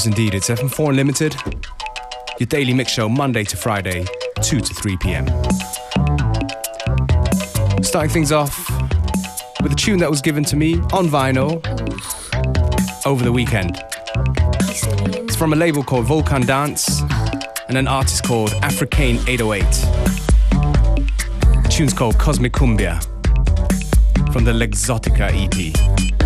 Yes, indeed. It's FM4 Unlimited, your daily mix show Monday to Friday, 2 to 3 p.m. Starting things off with a tune that was given to me on vinyl over the weekend. It's from a label called Volcan Dance and an artist called Africaine 808. The tune's called Cosmic Cumbia from the Lexotica EP.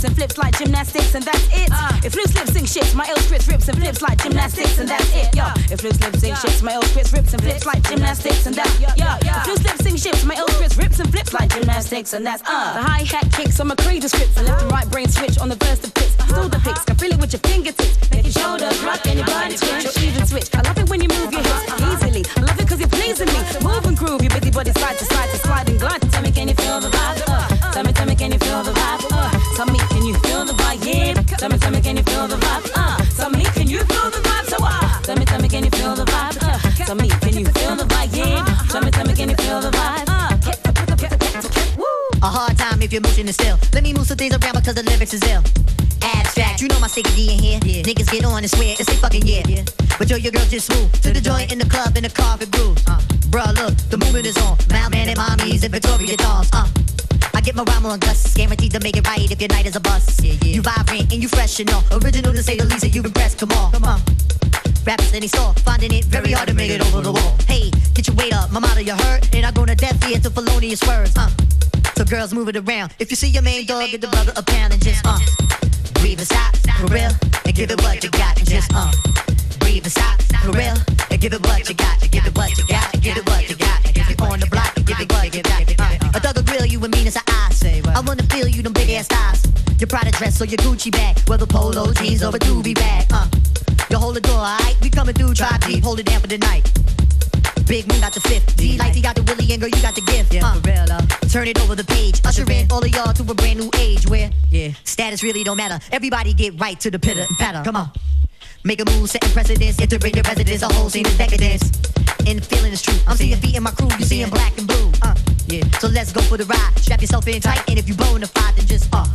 Ill and flips like gymnastics, and that's it. Uh. If loose lip sync shits, my ill script rips and flips like gymnastics, and that's it. Yo, if loose lip sync shits, my ill script rips and flips like gymnastics, and that's yo. If loose lip sync shits, my ill script rips and flips like gymnastics, and that's uh. The hi hat kicks on my crazy scripts, and left and right brain switch on the verse of fits. Still the pics, can feel it with your fingertips, make your shoulders rock and your if your motion is still. Let me move some things around because the lyrics is ill. Abstract, you know my D in here. Yeah. Niggas get on and swear it's a fucking yeah. yeah. But yo, your girl just smooth to the joint in the club in the carpet groove. Uh, bruh, look, the movement is on. Malman and mommies and Victoria dolls. Uh. I get my rhyme on gusts, guaranteed to make it right if your night is a bust. Yeah, yeah. You vibrant and you fresh and all. Original to say the least, and you impressed. Come on, come on. Rappers in store, finding it very hard to make it over the wall. Hey, get your weight up, my motto you heard, and I go to death to felonious words. Uh. So girls move it around. If you see your main dog, get the brother a pound and just uh. Breathe and stop, for real, and give it what you got and just uh. Breathe and stop, for real, and give it what you got, give it what you got, give it what you got. If you on the block, give it what you got. Uh. A thug will grill you and mean as an eye. I wanna feel you them big ass thighs. Your Prada dress or your Gucci bag, whether polo jeans or a doobie bag. Uh. You hold the door, alright? We coming through, try deep, hold it down for the night. Big Moon got the fifth. D he got the Willie and girl, you got the gift. Yeah, uh, for real, uh. Turn it over the page. Usher in all of y'all to a brand new age where yeah, status really don't matter. Everybody get right to the pitter and patter. Come on. Make a move, setting precedence, entering your residence, a whole scene of decadence. And the feeling is true. I'm seeing feet in my crew, you seeing black and blue. Uh, yeah. So let's go for the ride. Strap yourself in tight, and if you blowing the fire, then just uh,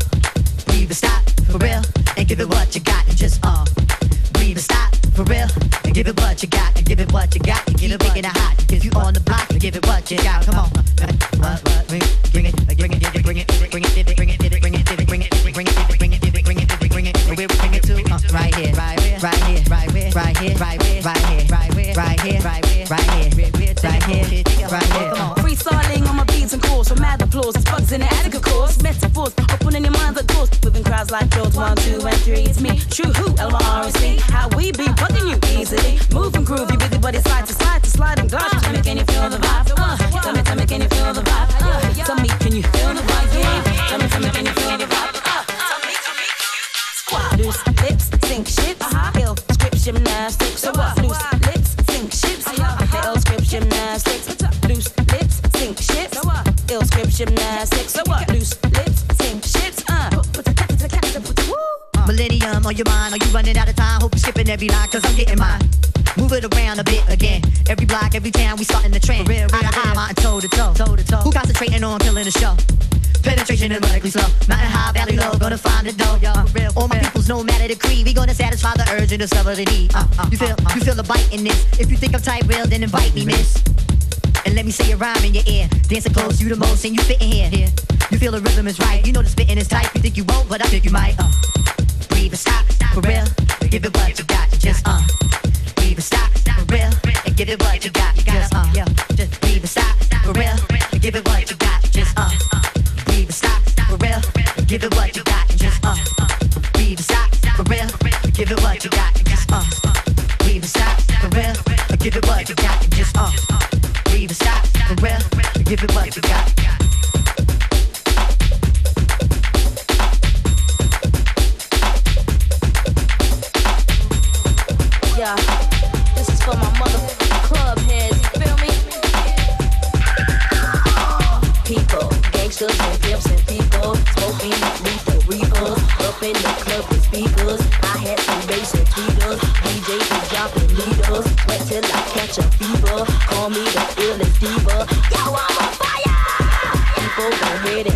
breathe and stop for real, and give it what you got, and just uh, breathe and stop for real, and give it what you got, and give it what you got, and give it making it hot. If you on the block, and give it what you got. Come on, what, what, bring it, bring it, bring it, bring it, bring it, bring it, bring it, bring it, bring it, bring it, bring it, bring it, bring it, bring it, where we bring it to? Right here, right here, right here, right here, right here, right here, right here, right here, right here, right here, right here, right here. Come on, freestyling on my beats and chords, so mad applause. It's bugs in the attic, of course. Metaphors, opening your like doors, within crowds like George. One, two, and three. It's me, true who, L-Y-R-S-C. How we be bugging you easily. Move and groove, you busy body side to side to slide and glide. Tell me, can you feel the vibe? Uh, tell me, tell me, can you feel the vibe? Uh, tell me, can you feel the vibe? Yeah. Tell me, tell me, can you feel the vibe? Uh, tell me, tell me, squat. Loose lips, sink ships, uh-huh. ill script gymnastics. So what? Loose lips, sink ships, ill script gymnastics. Loose lips, sink ships, ill script gymnastics. So what? Loose Millennium on your mind, are you running out of time? Hope you're skipping every line, cause I'm getting mine. Move it around a bit again. Every block, every town, we starting the trend. Real, real, eye to eye, mountain toe to toe. toe to toe. Who concentrating on killing the show? Penetration is likely slow. Mountain high, valley low, gonna find the dough. Uh, real, All my peoples, no matter the creed, we gonna satisfy the urge and discover the need. Uh, uh, you feel, you feel the bite in this. If you think I'm tight, real, then invite me, miss. And let me say a rhyme in your ear. Dancing close, you the most, and you fit in here. here. You feel the rhythm is right. You know the spitting is tight. You think you won't, but I think you might. Uh. And stop, for real. Give it what you got, just uh. And stop, for real. Give it what you got, just uh. Just and stop, for real. Give it what you got, just uh. And stop, for real. Give it what you got, just uh. Just uh. Breathe stop, for real. Give uh. Breathe stop, for real. And give it what you got.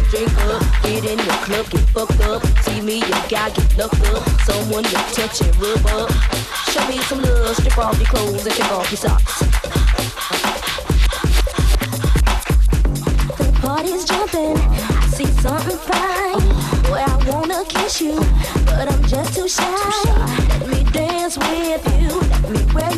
Drink up, get in the club, get fucked up. See me, you got get locked up. Someone to touch and rub up. Show me some love, strip off your clothes and take off your socks. The party's jumping. I see something fine. Boy, I wanna kiss you, but I'm just too shy. Let me dance with you. Let me wear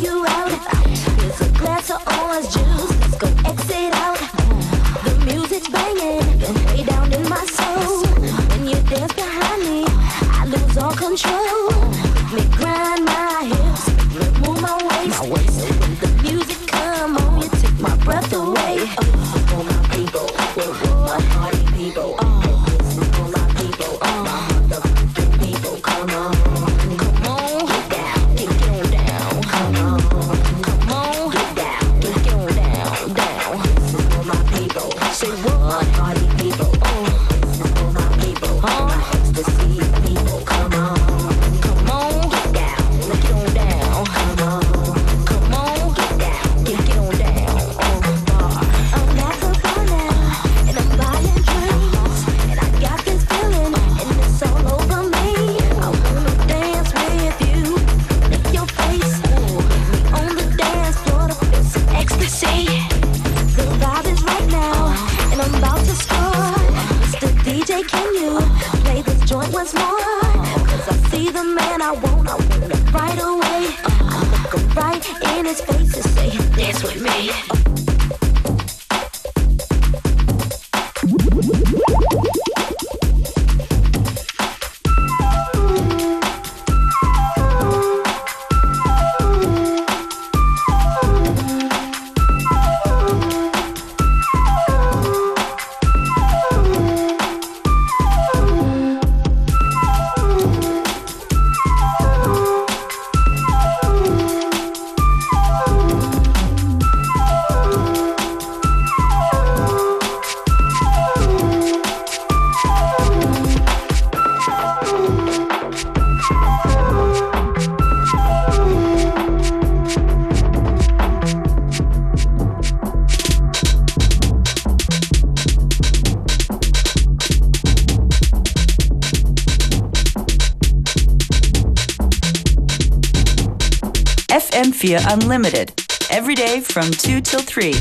FM4 Unlimited, every day from 2 till 3.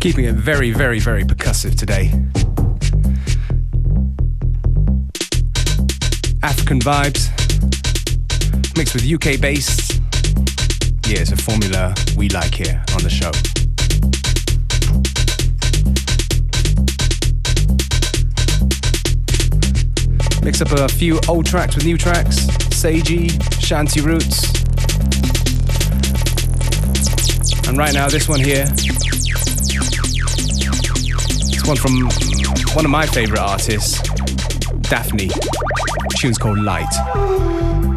Keeping it very, very, very percussive today. African vibes, mixed with UK bass. Yeah, it's a formula we like here on the show. Mix up a few old tracks with new tracks. Seiji, Shanty Roots. And right now, this one here. It's one from one of my favorite artists, Daphni. The tune's called Light.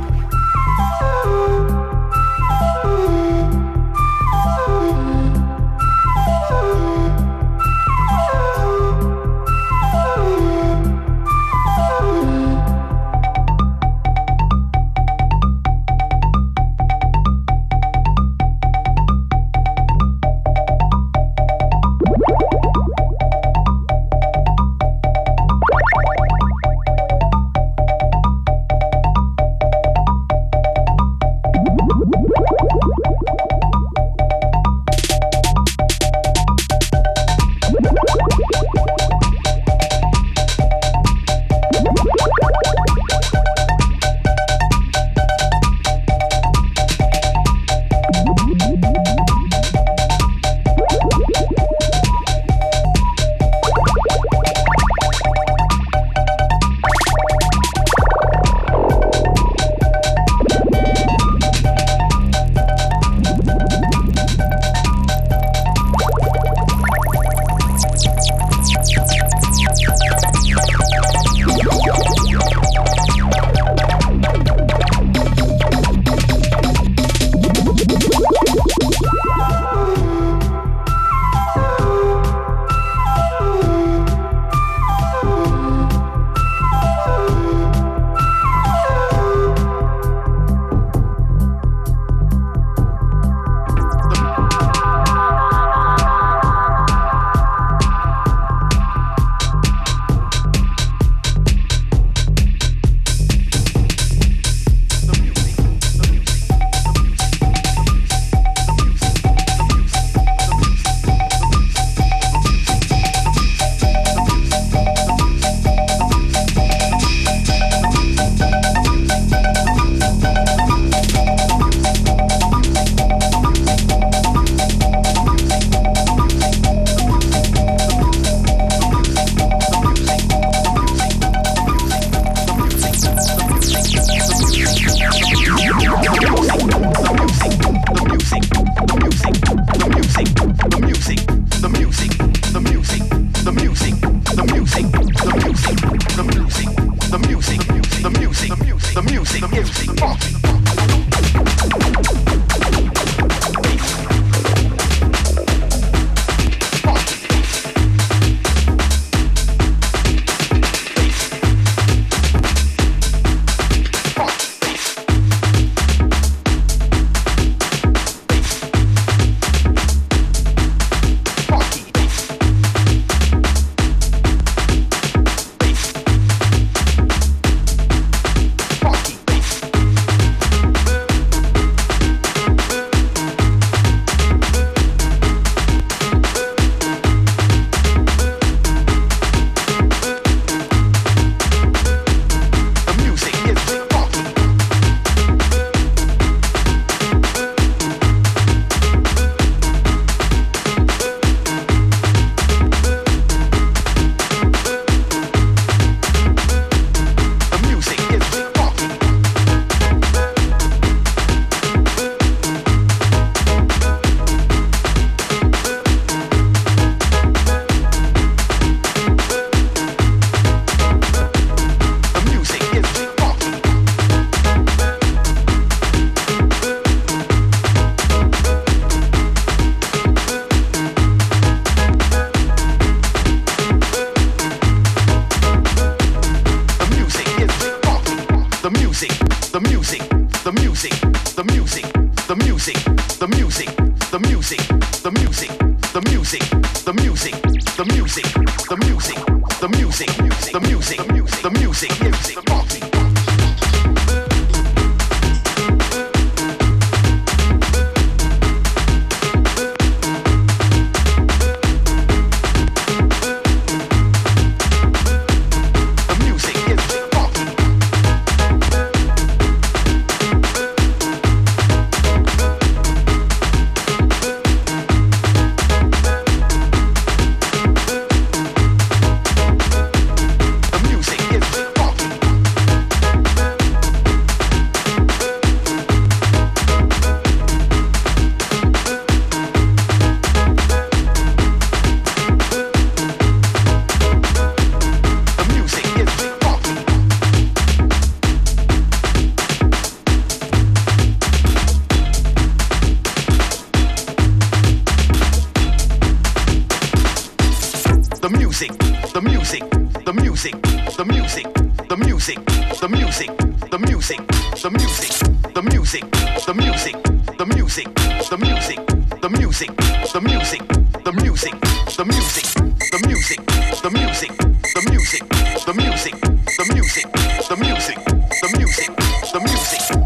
music.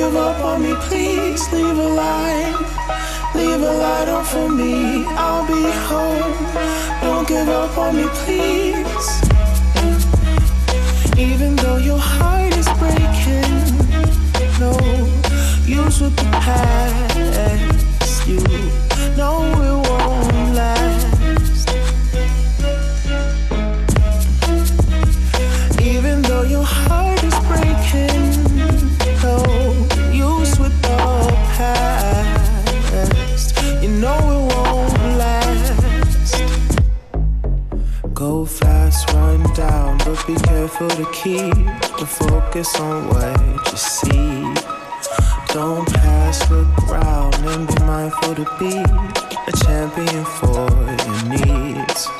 give up on me, please leave a light, Leave a light on for me, I'll be home. Don't give up on me, please. Even though your heart is breaking, no use with the past. You know it won't last. difficult to keep the focus on what you see. Don't pass, the ground and be mindful to be a champion for your needs.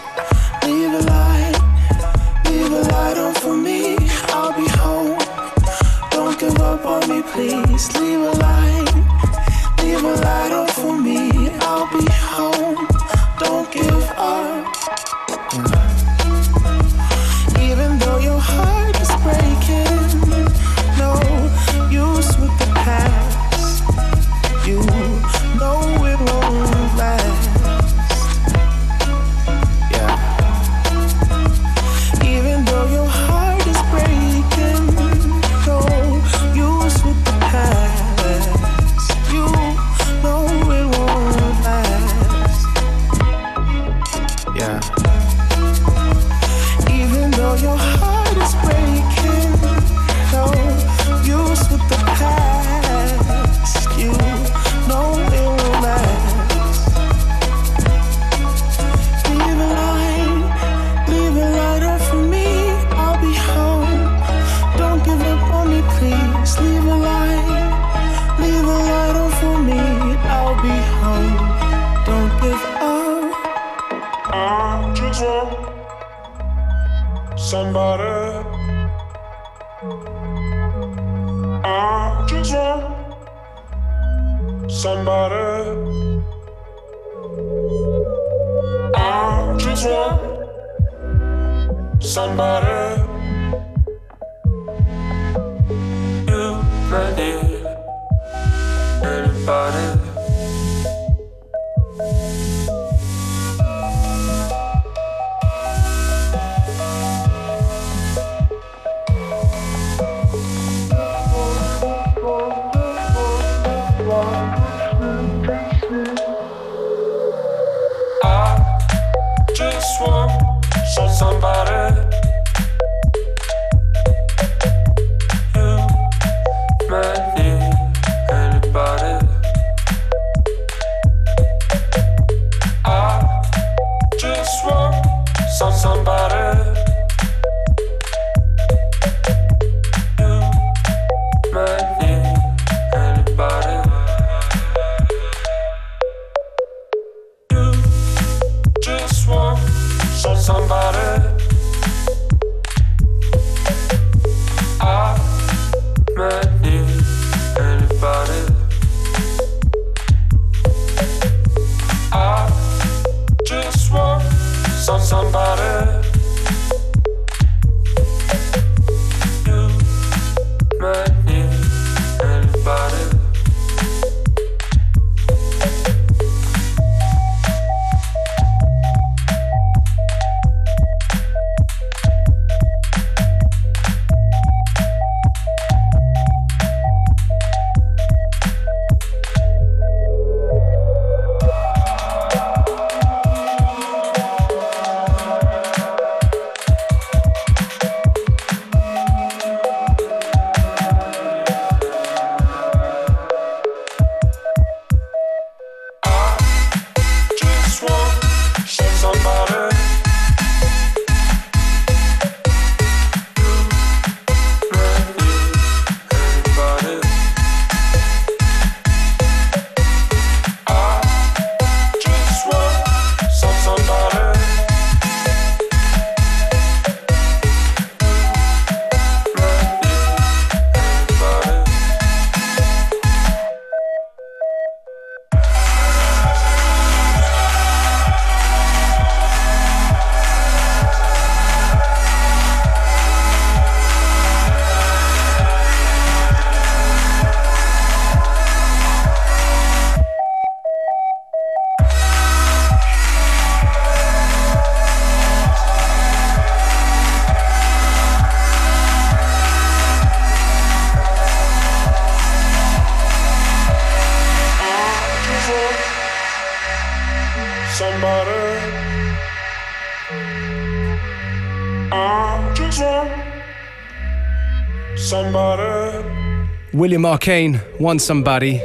William Arcane, Want Somebody.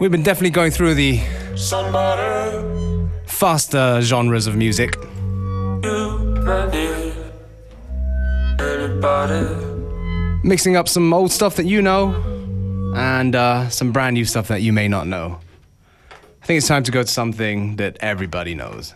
We've been definitely going through the somebody. faster genres of music. Mixing up some old stuff that you know and uh, some brand new stuff that you may not know. I think it's time to go to something that everybody knows.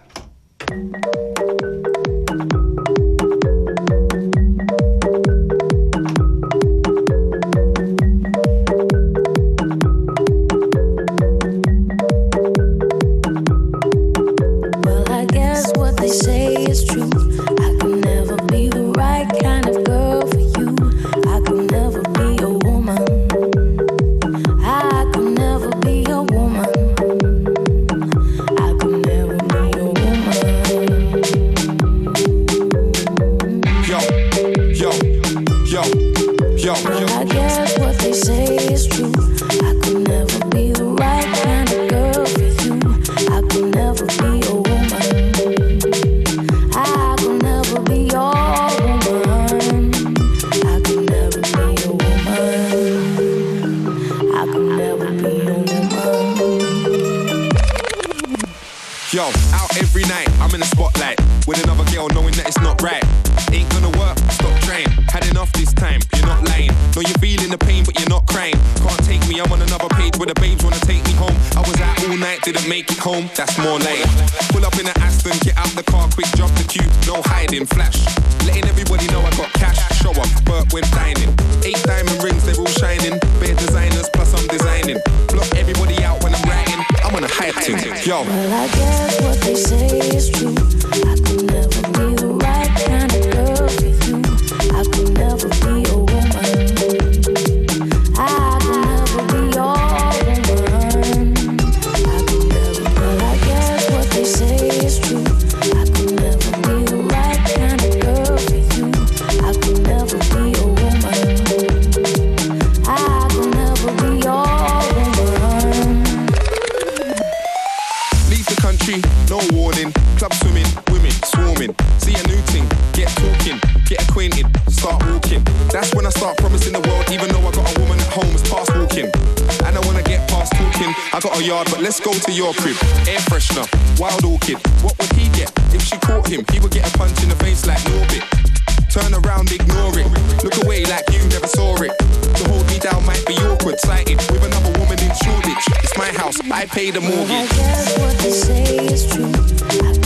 Yo, out every night, I'm in the spotlight with another girl, knowing that it's not right. Ain't gonna work, stop trying. Had enough this time, you're not lying. Know you're feeling the pain, but you're not crying. Can't take me, I'm on another page where the babes wanna take me home. I was out all night, didn't make it home, that's more late. Pull up in an Aston, get out the car quick, jump the queue, no hiding, flash. Letting everybody know I got cash, show up, Burt when dining. Eight diamond rings, they're all shining. Bare designers, plus I'm designing. Block everybody I'm on a hype team. Yo. Well, I guess what they say is true. I could never be the right kind of girl for you. I could never be I a yard, but let's go to your crib. Air freshener, wild orchid. What would he get if she caught him? He would get a punch in the face like Norbit. Turn around, ignore it. Look away like you never saw it. To hold me down might be awkward. Sighted with another woman in Shoreditch. It's my house, I pay the I mortgage. guess what they say is true.